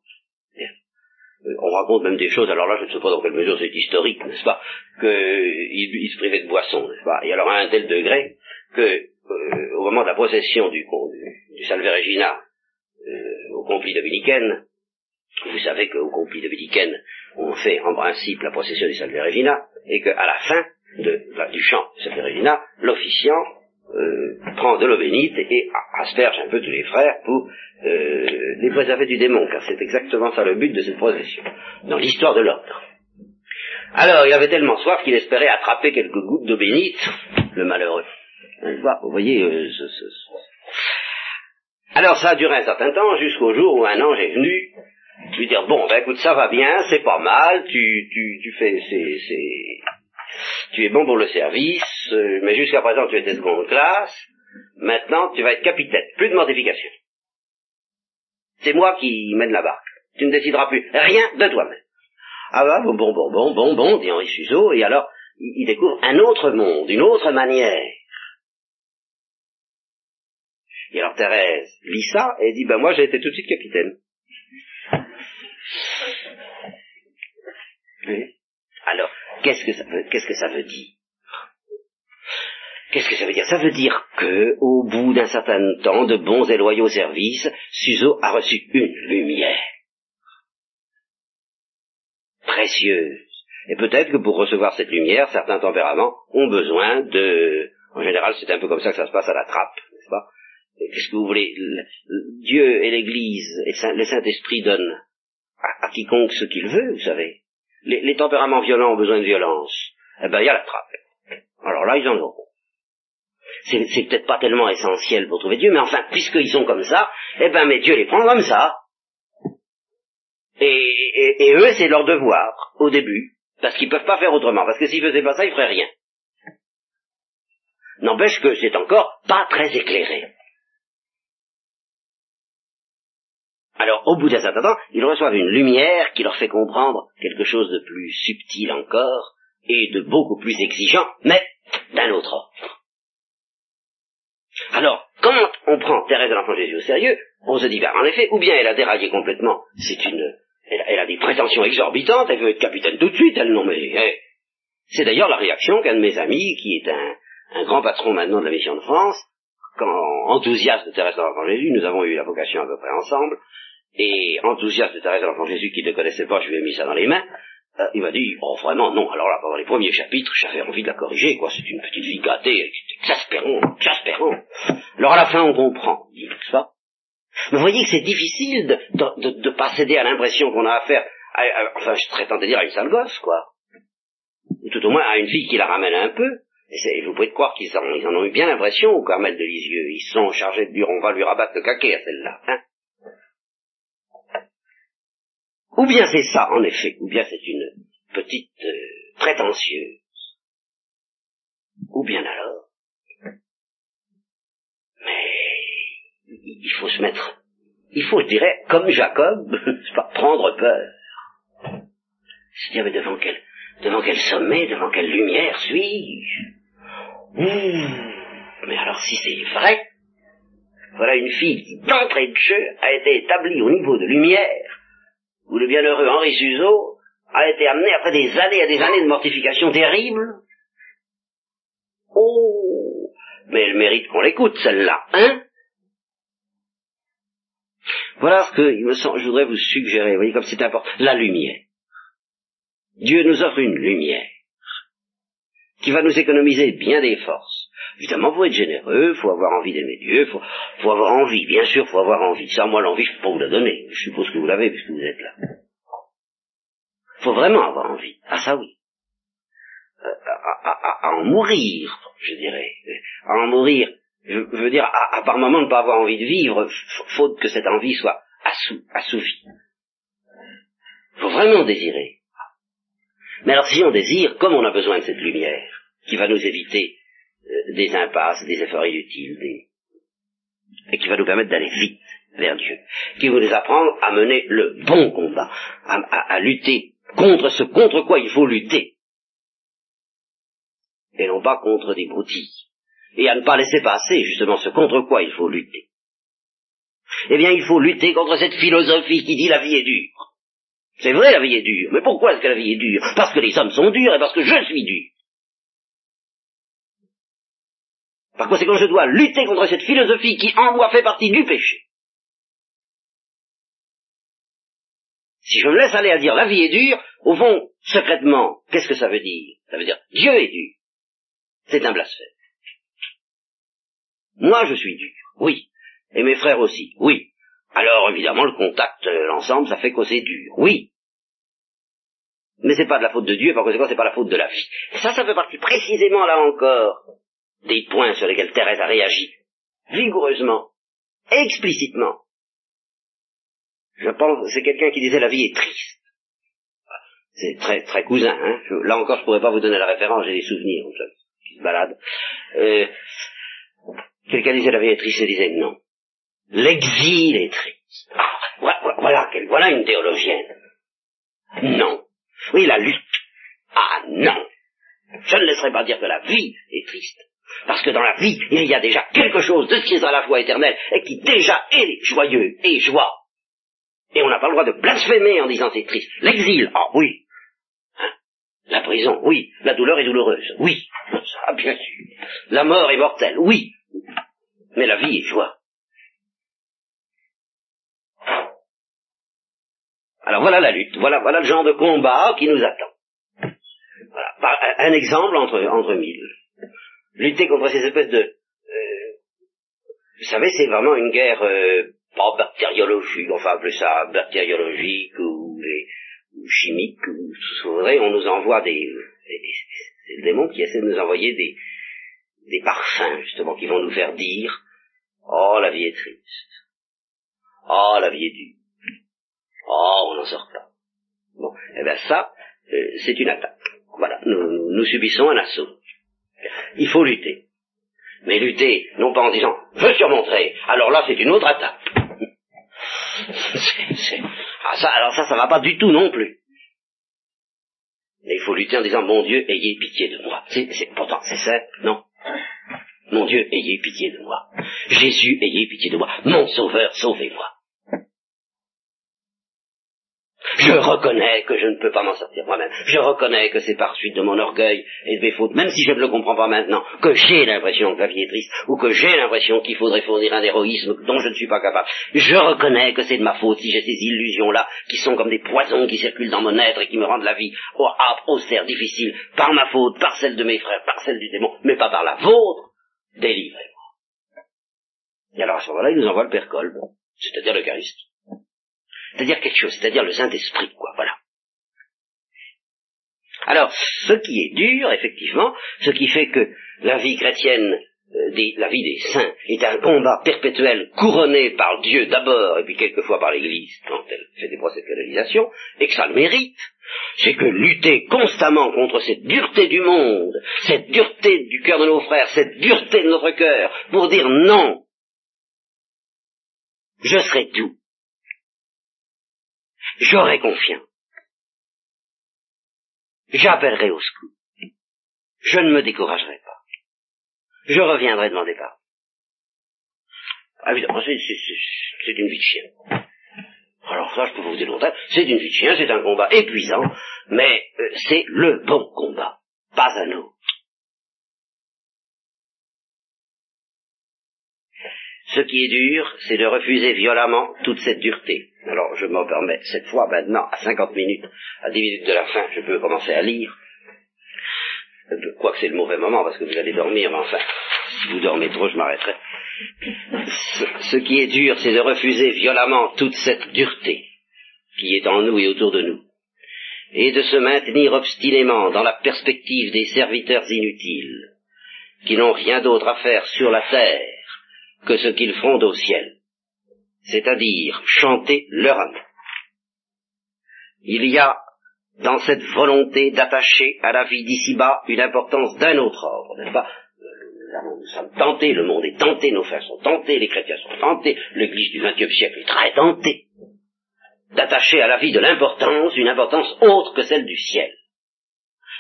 Euh, on raconte même des choses, alors là je ne sais pas dans quelle mesure c'est historique, n'est-ce pas, qu'il se privait de boisson, n'est-ce pas, et alors à un tel degré que euh, au moment de la possession du, du, du Salve Regina euh, au compli dominicaine, vous savez qu'au compli dominicaine, on fait en principe la possession du Salve Regina, et qu'à la fin de, du chant du Regina, l'officiant euh, prend de l'eau bénite et asperge un peu tous les frères pour euh, les préserver du démon, car c'est exactement ça le but de cette procession, dans l'histoire de l'ordre. Alors, il avait tellement soif qu'il espérait attraper quelques gouttes d'eau bénite, le malheureux. Vous voyez, euh, alors ça a duré un certain temps, jusqu'au jour où un ange est venu lui dire, bon, ben écoute, ça va bien, c'est pas mal, tu, tu, tu fais, c'est, tu es bon pour le service, euh, mais jusqu'à présent tu étais seconde classe, maintenant tu vas être capitaine, plus de mortification. C'est moi qui mène la barque. Tu ne décideras plus rien de toi-même. Ah bah, bon, bon, bon, bon, bon, bon, dit Henri Suzeau, et alors il découvre un autre monde, une autre manière. Et alors Thérèse lit ça et dit, ben moi j'ai été tout de suite capitaine. Alors, qu'est-ce que ça veut, qu'est-ce que ça veut dire? Qu'est-ce que ça veut dire? Ça veut dire que, au bout d'un certain temps de bons et loyaux services, Suzo a reçu une lumière. Précieuse. Et peut-être que pour recevoir cette lumière, certains tempéraments ont besoin de... En général, c'est un peu comme ça que ça se passe à la trappe, n'est-ce pas? Qu'est-ce que vous voulez? Dieu et l'Église et le Saint-Esprit donnent à quiconque ce qu'il veut, vous savez les, tempéraments violents ont besoin de violence, eh ben il y a la trappe. Alors là, ils en ont. C'est, peut-être pas tellement essentiel pour trouver Dieu, mais enfin, puisqu'ils sont comme ça, eh ben mais Dieu les prend comme ça. Et, et, eux, c'est leur devoir, au début, parce qu'ils peuvent pas faire autrement, parce que s'ils faisaient pas ça, ils feraient rien. N'empêche que c'est encore pas très éclairé. Alors, au bout d'un certain temps, ils reçoivent une lumière qui leur fait comprendre quelque chose de plus subtil encore et de beaucoup plus exigeant, mais d'un autre ordre. Alors, quand on prend Thérèse de l'Enfant Jésus au sérieux, on se dit, ben, en effet, ou bien elle a déraillé complètement, c'est une, elle, a des prétentions exorbitantes, elle veut être capitaine tout de suite, elle non mais, eh. c'est d'ailleurs la réaction qu'un de mes amis, qui est un, grand patron maintenant de la mission de France, quand enthousiaste de Thérèse de l'Enfant Jésus, nous avons eu la vocation à peu près ensemble, et enthousiaste de Thérèse de l'Enfant Jésus qui ne connaissait pas, je lui ai mis ça dans les mains, euh, il m'a dit, oh vraiment non, alors là, pendant les premiers chapitres, j'avais envie de la corriger, quoi, c'est une petite fille gâtée, exaspérant, exaspérant. Alors à la fin, on comprend, dit ça. Mais vous voyez que c'est difficile de, de, de, pas céder à l'impression qu'on a affaire, à, à, enfin, je serais tenté de dire à une sale gosse, quoi. Ou tout au moins à une fille qui la ramène un peu. Et vous pouvez croire qu'ils en, ils en ont eu bien l'impression au Carmel de Lisieux. Ils sont chargés de dire, on va lui rabattre le caquet à celle-là, hein. Ou bien c'est ça, en effet, ou bien c'est une petite euh, prétentieuse. Ou bien alors. Mais il faut se mettre, il faut, je dirais, comme Jacob, [laughs] pas prendre peur. Se dire, mais devant quel, devant quel sommet, devant quelle lumière suis-je? Mais alors si c'est vrai, voilà une fille qui, d'entrée de jeu, a été établie au niveau de lumière, où le bienheureux Henri Suzeau a été amené après des années et des années de mortification terrible. Oh mais elle mérite qu'on l'écoute, celle-là, hein? Voilà ce que, il me semble, je voudrais vous suggérer, vous voyez comme c'est important, la lumière. Dieu nous offre une lumière qui va nous économiser bien des forces. Évidemment, faut être généreux, faut avoir envie d'aimer Dieu, faut, faut avoir envie, bien sûr, faut avoir envie. Ça, moi, l'envie, je peux pas vous la donner. Je suppose que vous l'avez puisque vous êtes là. Faut vraiment avoir envie. Ah, ça oui. Euh, à, en mourir, je dirais. À en mourir, je, veux dire, à, par moment ne pas avoir envie de vivre, faute que cette envie soit assou, assouvie. Faut vraiment désirer. Mais alors si on désire, comme on a besoin de cette lumière, qui va nous éviter euh, des impasses, des efforts inutiles, et qui va nous permettre d'aller vite vers Dieu, qui va nous apprendre à mener le bon combat, à, lutter contre ce contre quoi il faut lutter, et non pas contre des broutilles, et à ne pas laisser passer justement ce contre quoi il faut lutter. Eh bien, il faut lutter contre cette philosophie qui dit la vie est dure. C'est vrai, la vie est dure. Mais pourquoi est-ce que la vie est dure? Parce que les hommes sont durs et parce que je suis dur. Par conséquent, je dois lutter contre cette philosophie qui, en moi, fait partie du péché. Si je me laisse aller à dire la vie est dure, au fond, secrètement, qu'est-ce que ça veut dire? Ça veut dire Dieu est dur. C'est un blasphème. Moi, je suis dur, oui. Et mes frères aussi, oui. Alors, évidemment, le contact, euh, l'ensemble, ça fait causer dur, oui. Mais c'est pas de la faute de Dieu, par conséquent, c'est pas la faute de la vie. ça, ça fait partie précisément, là encore, des points sur lesquels Thérèse a réagi, vigoureusement, explicitement. Je pense, c'est quelqu'un qui disait la vie est triste. C'est très très cousin. Hein. là encore, je pourrais pas vous donner la référence, j'ai des souvenirs qui se baladent. Euh, quelqu'un disait la vie est triste, et disait non. L'exil est triste. Ah, voilà, voilà, voilà une théologienne. Non. Oui, la lutte. Ah non. Je ne laisserai pas dire que la vie est triste. Parce que dans la vie, il y a déjà quelque chose de ce qui est à la fois éternel et qui déjà est joyeux et joie. Et on n'a pas le droit de blasphémer en disant c'est triste. L'exil, ah oui. Hein? La prison, oui. La douleur est douloureuse, oui. Ça, bien sûr. La mort est mortelle, oui. Mais la vie est joie. Alors voilà la lutte, voilà, voilà le genre de combat qui nous attend. Voilà. Un exemple entre, entre mille lutter contre ces espèces de... Euh, vous savez, c'est vraiment une guerre euh, pas bactériologique, enfin appelez ça bactériologique ou, chimique, ou ce vrai, on nous envoie des... c'est le démon qui essaie de nous envoyer des, des parfums, justement, qui vont nous faire dire « Oh, la vie est triste. Oh, la vie est dure. Oh, on n'en sort pas. » Bon, eh bien ça, euh, c'est une attaque. Voilà, nous subissons un assaut. Il faut lutter. Mais lutter, non pas en disant je surmonterai, alors là c'est une autre attaque. [laughs] Ah, ça, alors ça, ça va pas du tout non plus. Mais il faut lutter en disant mon Dieu, ayez pitié de moi. C'est, pourtant c'est ça, non? Mon Dieu, ayez pitié de moi. Jésus, ayez pitié de moi. Mon Sauveur, sauvez-moi. Je reconnais que je ne peux pas m'en sortir moi-même. Je reconnais que c'est par suite de mon orgueil et de mes fautes, même si je ne le comprends pas maintenant, que j'ai l'impression que la vie est triste, ou que j'ai l'impression qu'il faudrait fournir un héroïsme dont je ne suis pas capable. Je reconnais que c'est de ma faute si j'ai ces illusions-là, qui sont comme des poisons qui circulent dans mon être et qui me rendent la vie au âpre, austère, difficile, par ma faute, par celle de mes frères, par celle du démon, mais pas par la vôtre. Délivrez-moi. Et alors à ce moment-là, il nous envoie le Père Kolb, c'est-à-dire l'Eucharistie c'est-à-dire quelque chose, c'est-à-dire le Saint-Esprit, quoi, voilà. Alors, ce qui est dur, effectivement, ce qui fait que la vie chrétienne, euh, la vie des saints, est un combat perpétuel couronné par Dieu d'abord, et puis quelquefois par l'Église, quand elle fait des procès de et que ça le mérite, c'est que lutter constamment contre cette dureté du monde, cette dureté du cœur de nos frères, cette dureté de notre cœur, pour dire non, je serai tout, J'aurai confiance. J'appellerai au secours. Je ne me découragerai pas. Je reviendrai demander pardon. Ah, évidemment, c'est une vie de chien. Alors ça, je peux vous dire c'est une vie de chien, c'est un combat épuisant, mais euh, c'est le bon combat, pas un autre. Ce qui est dur, c'est de refuser violemment toute cette dureté. Alors je me permets cette fois maintenant, à 50 minutes, à 10 minutes de la fin, je peux commencer à lire. Quoique c'est le mauvais moment parce que vous allez dormir, mais enfin, si vous dormez trop, je m'arrêterai. Ce, ce qui est dur, c'est de refuser violemment toute cette dureté qui est en nous et autour de nous, et de se maintenir obstinément dans la perspective des serviteurs inutiles, qui n'ont rien d'autre à faire sur la terre que ce qu'ils font au ciel, c'est-à-dire chanter leur amour. Il y a dans cette volonté d'attacher à la vie d'ici-bas une importance d'un autre ordre, n'est-ce pas? Nous sommes tentés, le monde est tenté, nos frères sont tentés, les chrétiens sont tentés, l'Église du XXe siècle est très tentée d'attacher à la vie de l'importance une importance autre que celle du ciel.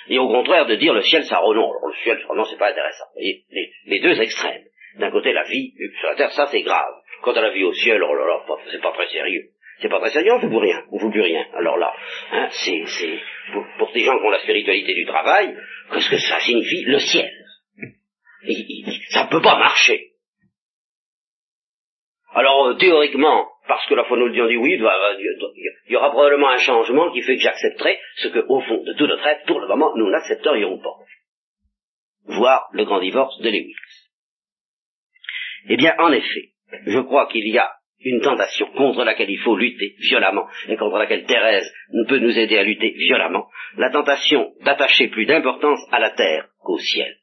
Et au contraire de dire le ciel ça renonce. le ciel ça renonce, c'est pas intéressant. Vous voyez, les, deux extrêmes. D'un côté la vie sur la terre, ça c'est grave. Quant à la vie au ciel, oh là là, c'est pas très sérieux. C'est pas très sérieux, on ne fait plus rien, on fait plus rien. Alors là, hein, c'est, c'est pour, pour, des gens qui ont la spiritualité du travail, qu'est-ce que ça signifie le ciel? Ça ne peut pas marcher. Alors euh, théoriquement, parce que la foi nous le dit, dit oui, il y aura probablement un changement qui fait que j'accepterai ce que, au fond de tout notre être, pour le moment, nous n'accepterions pas. Voir le grand divorce de Lewis. Eh bien, en effet, je crois qu'il y a une tentation contre laquelle il faut lutter violemment et contre laquelle Thérèse peut nous aider à lutter violemment, la tentation d'attacher plus d'importance à la terre qu'au ciel.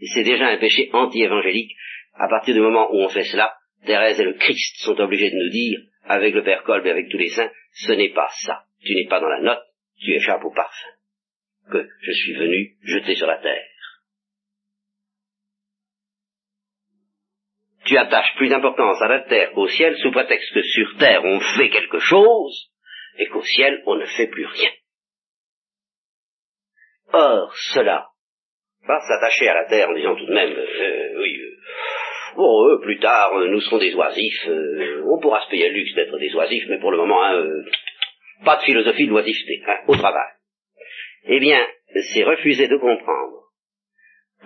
Et c'est déjà un péché anti-évangélique. À partir du moment où on fait cela, Thérèse et le Christ sont obligés de nous dire, avec le Père Kolb et avec tous les saints, ce n'est pas ça. Tu n'es pas dans la note, tu échappes au parfum. Que je suis venu jeter sur la terre. Tu attaches plus d'importance à la terre qu'au ciel sous prétexte que sur terre on fait quelque chose et qu'au ciel on ne fait plus rien. Or, cela va s'attacher à la terre en disant tout de même, euh, oui, euh, pour eux, plus tard, euh, nous serons des oisifs. Euh, on pourra se payer le luxe d'être des oisifs, mais pour le moment, hein, euh, pas de philosophie de l'oisiveté, hein, au travail. Eh bien, c'est refuser de comprendre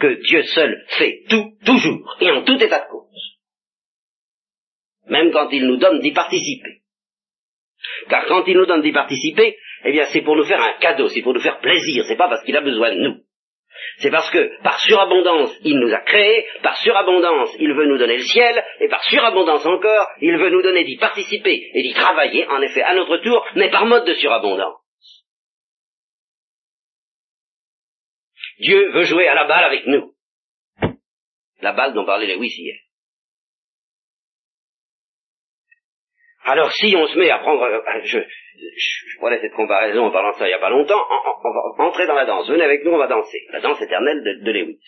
que Dieu seul fait tout, toujours, et en tout état de cause. Même quand il nous donne d'y participer. Car quand il nous donne d'y participer, eh bien, c'est pour nous faire un cadeau, c'est pour nous faire plaisir, c'est pas parce qu'il a besoin de nous. C'est parce que par surabondance, il nous a créés, par surabondance, il veut nous donner le ciel, et par surabondance encore, il veut nous donner d'y participer et d'y travailler, en effet, à notre tour, mais par mode de surabondance. Dieu veut jouer à la balle avec nous. La balle dont parlait Lewis hier. Alors si on se met à prendre, euh, je, je, prenais cette comparaison en parlant de ça il n'y a pas longtemps, on, va entrer dans la danse, venez avec nous, on va danser, la danse éternelle de, Lewis.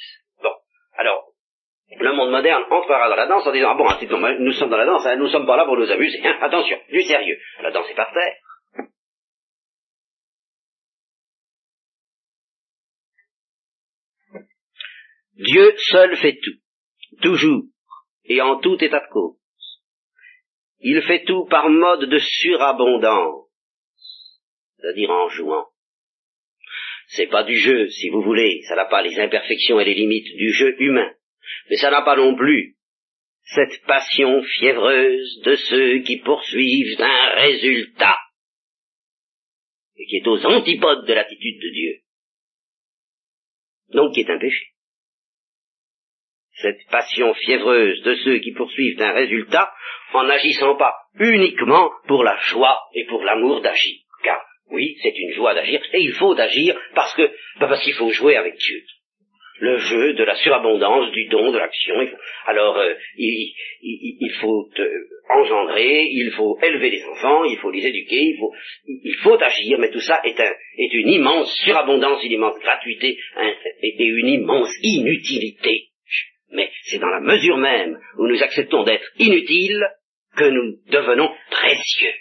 Bon, alors, le monde moderne entrera dans la danse en disant, ah bon, nous sommes dans la danse, hein, nous ne sommes pas là pour nous amuser, hein, attention, du sérieux, la danse est par terre. Dieu seul fait tout, toujours, et en tout état de cause. Il fait tout par mode de surabondance, c'est-à-dire en jouant. C'est pas du jeu, si vous voulez, ça n'a pas les imperfections et les limites du jeu humain, mais ça n'a pas non plus cette passion fiévreuse de ceux qui poursuivent un résultat, et qui est aux antipodes de l'attitude de Dieu, donc qui est un péché cette passion fiévreuse de ceux qui poursuivent un résultat en n'agissant pas uniquement pour la joie et pour l'amour d'agir. Car oui, c'est une joie d'agir, et il faut agir parce que bah, parce qu'il faut jouer avec Dieu. Le jeu de la surabondance, du don, de l'action. Alors, euh, il, faut euh, engendrer, il faut élever les enfants, il faut les éduquer, il faut, il faut agir, mais tout ça est, un, est une immense surabondance, une immense gratuité et une immense inutilité mais c'est dans la mesure même où nous acceptons d'être inutiles que nous devenons précieux.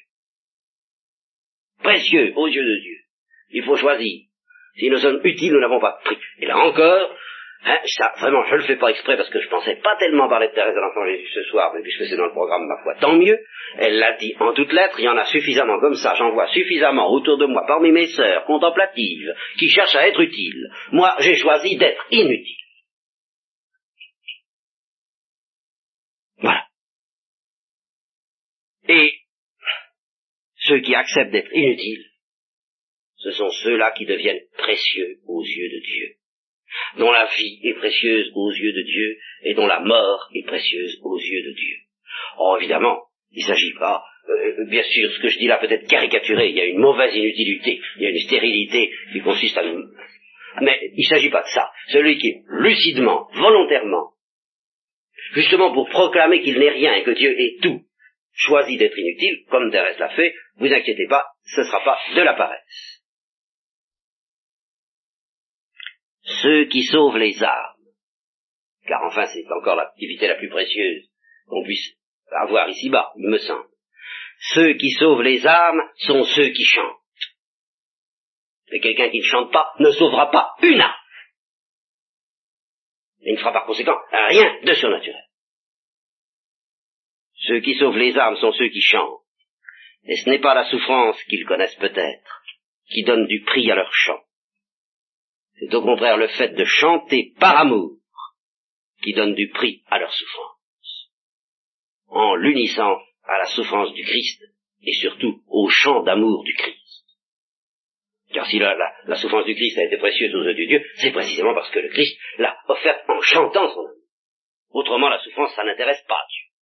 Précieux aux yeux de Dieu. Il faut choisir. Si nous sommes utiles, nous n'avons pas de prix. Et là encore, hein, ça, vraiment, je ne le fais pas exprès parce que je pensais pas tellement parler de Thérèse de l'Enfant Jésus ce soir, mais puisque c'est dans le programme, ma foi, tant mieux. Elle l'a dit en toutes lettres, il y en a suffisamment comme ça, j'en vois suffisamment autour de moi, parmi mes sœurs contemplatives, qui cherchent à être utiles. Moi, j'ai choisi d'être inutile. Et ceux qui acceptent d'être inutiles, ce sont ceux-là qui deviennent précieux aux yeux de Dieu, dont la vie est précieuse aux yeux de Dieu et dont la mort est précieuse aux yeux de Dieu. Or, évidemment, il ne s'agit pas, euh, bien sûr, ce que je dis là peut être caricaturé, il y a une mauvaise inutilité, il y a une stérilité qui consiste à nous... Mais il ne s'agit pas de ça. Celui qui, lucidement, volontairement, justement pour proclamer qu'il n'est rien et que Dieu est tout, choisit d'être inutile, comme Thérèse l'a fait, vous inquiétez pas, ce ne sera pas de la paresse. Ceux qui sauvent les âmes, car enfin c'est encore l'activité la plus précieuse qu'on puisse avoir ici-bas, il me semble. Ceux qui sauvent les âmes sont ceux qui chantent. Et quelqu'un qui ne chante pas ne sauvera pas une âme. Il ne fera par conséquent rien de surnaturel. Ceux qui sauvent les âmes sont ceux qui chantent. Et ce n'est pas la souffrance qu'ils connaissent peut-être, qui donne du prix à leur chant. C'est au contraire le fait de chanter par amour qui donne du prix à leur souffrance. En l'unissant à la souffrance du Christ et surtout au chant d'amour du Christ. Car si la, souffrance du Christ a été précieuse aux yeux de Dieu, c'est précisément parce que le Christ l'a offerte en chantant son amour. Autrement, la souffrance, ça n'intéresse pas Dieu.